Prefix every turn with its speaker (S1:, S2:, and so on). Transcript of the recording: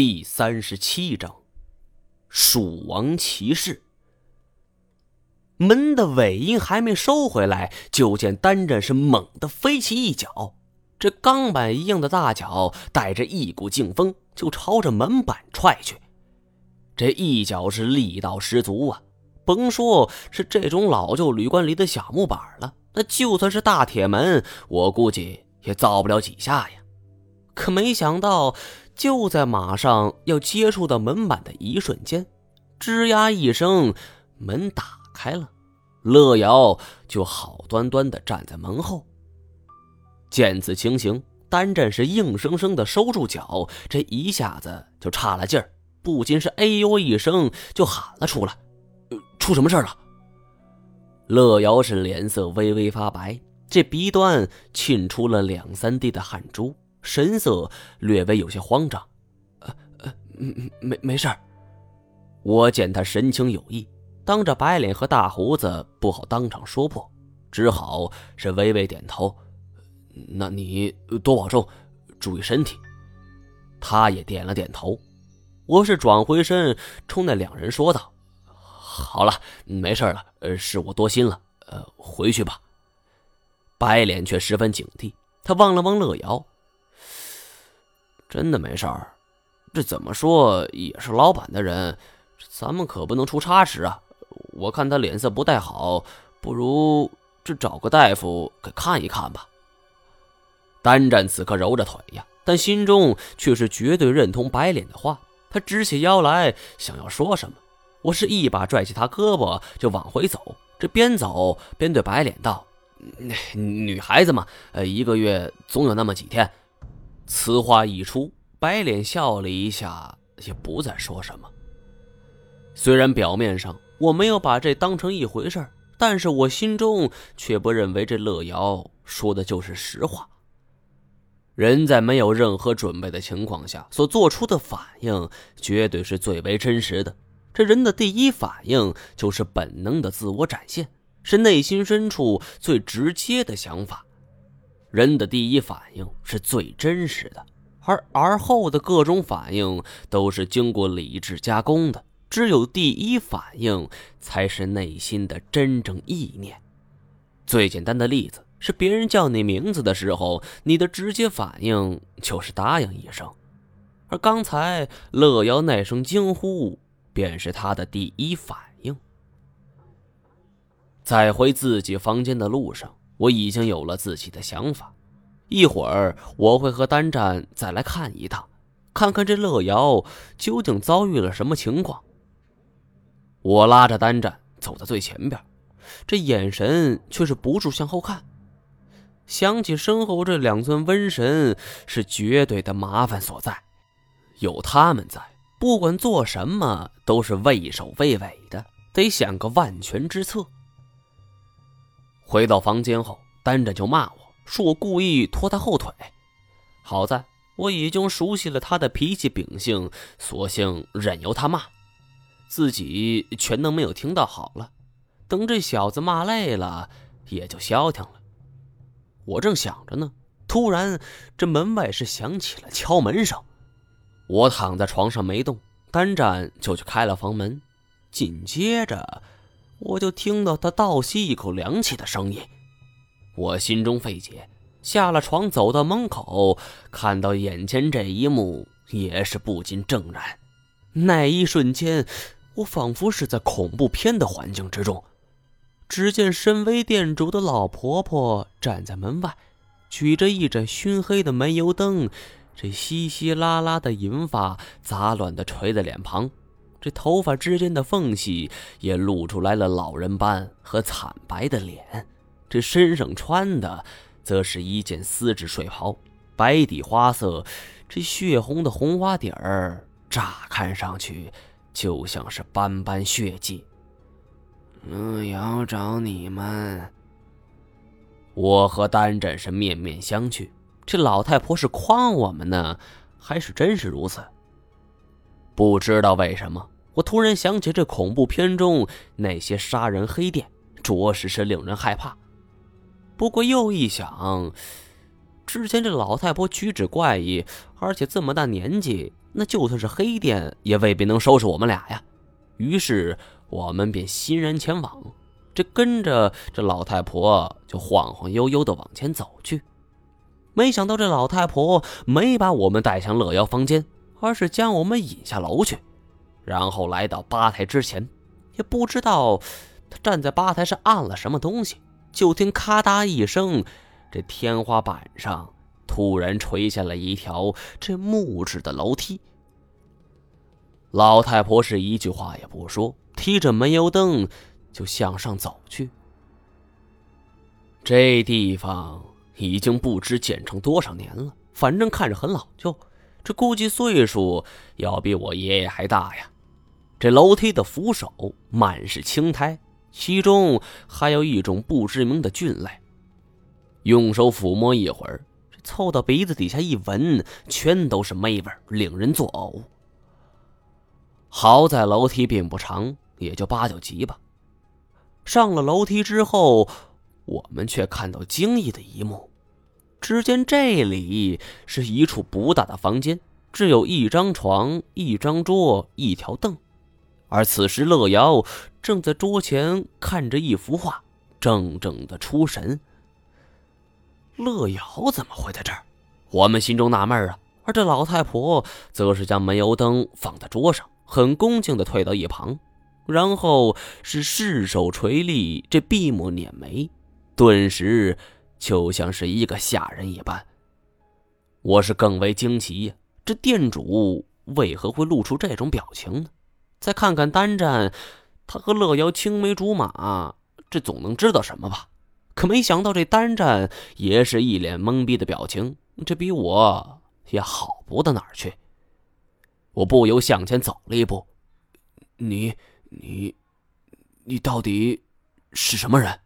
S1: 第三十七章，蜀王骑士。门的尾音还没收回来，就见单战是猛地飞起一脚，这钢板一样的大脚带着一股劲风，就朝着门板踹去。这一脚是力道十足啊！甭说是这种老旧旅馆里的小木板了，那就算是大铁门，我估计也造不了几下呀。可没想到。就在马上要接触到门板的一瞬间，吱呀一声，门打开了，乐瑶就好端端的站在门后。见此情形，单战是硬生生的收住脚，这一下子就差了劲儿，不禁是哎呦一声就喊了出来：“出什么事了？”乐瑶是脸色微微发白，这鼻端沁出了两三滴的汗珠。神色略微有些慌张，呃呃，没没事儿。我见他神情有异，当着白脸和大胡子不好当场说破，只好是微微点头。那你多保重，注意身体。他也点了点头。我是转回身冲那两人说道：“好了，没事了，呃，是我多心了，呃，回去吧。”白脸却十分警惕，他望了望乐瑶。真的没事儿，这怎么说也是老板的人，咱们可不能出差池啊！我看他脸色不太好，不如这找个大夫给看一看吧。单战此刻揉着腿呀，但心中却是绝对认同白脸的话。他直起腰来，想要说什么，我是一把拽起他胳膊就往回走。这边走边对白脸道：“女孩子嘛，呃，一个月总有那么几天。”此话一出，白脸笑了一下，也不再说什么。虽然表面上我没有把这当成一回事但是我心中却不认为这乐瑶说的就是实话。人在没有任何准备的情况下所做出的反应，绝对是最为真实的。这人的第一反应就是本能的自我展现，是内心深处最直接的想法。人的第一反应是最真实的，而而后的各种反应都是经过理智加工的。只有第一反应才是内心的真正意念。最简单的例子是，别人叫你名字的时候，你的直接反应就是答应一声，而刚才乐瑶那声惊呼，便是他的第一反应。在回自己房间的路上。我已经有了自己的想法，一会儿我会和单战再来看一趟，看看这乐瑶究竟遭遇了什么情况。我拉着单战走在最前边，这眼神却是不住向后看。想起身后这两尊瘟神，是绝对的麻烦所在。有他们在，不管做什么都是畏首畏尾的，得想个万全之策。回到房间后，单着就骂我说我故意拖他后腿。好在我已经熟悉了他的脾气秉性，索性任由他骂，自己全当没有听到。好了，等这小子骂累了，也就消停了。我正想着呢，突然这门外是响起了敲门声。我躺在床上没动，单战就去开了房门，紧接着。我就听到他倒吸一口凉气的声音，我心中费解，下了床走到门口，看到眼前这一幕，也是不禁怔然。那一瞬间，我仿佛是在恐怖片的环境之中。只见身为店主的老婆婆站在门外，举着一盏熏黑的煤油灯，这稀稀拉拉的银发杂乱的垂在脸庞。这头发之间的缝隙也露出来了老人般和惨白的脸，这身上穿的则是一件丝质睡袍，白底花色，这血红的红花底儿，乍看上去就像是斑斑血迹。
S2: 乐瑶找你们，
S1: 我和丹战是面面相觑，这老太婆是诓我们呢，还是真是如此？不知道为什么，我突然想起这恐怖片中那些杀人黑店，着实是令人害怕。不过又一想，之前这老太婆举止怪异，而且这么大年纪，那就算是黑店也未必能收拾我们俩呀。于是我们便欣然前往，这跟着这老太婆就晃晃悠悠的往前走去。没想到这老太婆没把我们带向乐瑶房间，而是将我们引下楼去，然后来到吧台之前，也不知道他站在吧台上按了什么东西，就听咔嗒一声，这天花板上突然垂下了一条这木质的楼梯。老太婆是一句话也不说，提着煤油灯就向上走去。这地方已经不知建成多少年了，反正看着很老旧，这估计岁数要比我爷爷还大呀。这楼梯的扶手满是青苔，其中还有一种不知名的菌类。用手抚摸一会儿，凑到鼻子底下一闻，全都是霉味，令人作呕。好在楼梯并不长，也就八九级吧。上了楼梯之后，我们却看到惊异的一幕：只见这里是一处不大的房间，只有一张床、一张桌、一条凳，而此时乐瑶正在桌前看着一幅画，怔怔的出神。乐瑶怎么会在这儿？我们心中纳闷啊。而这老太婆则是将煤油灯放在桌上。很恭敬的退到一旁，然后是试手垂立，这闭目捻眉，顿时就像是一个下人一般。我是更为惊奇，这店主为何会露出这种表情呢？再看看单战，他和乐瑶青梅竹马，这总能知道什么吧？可没想到这单战也是一脸懵逼的表情，这比我也好不到哪儿去。我不由向前走了一步，你、你、你到底是什么人？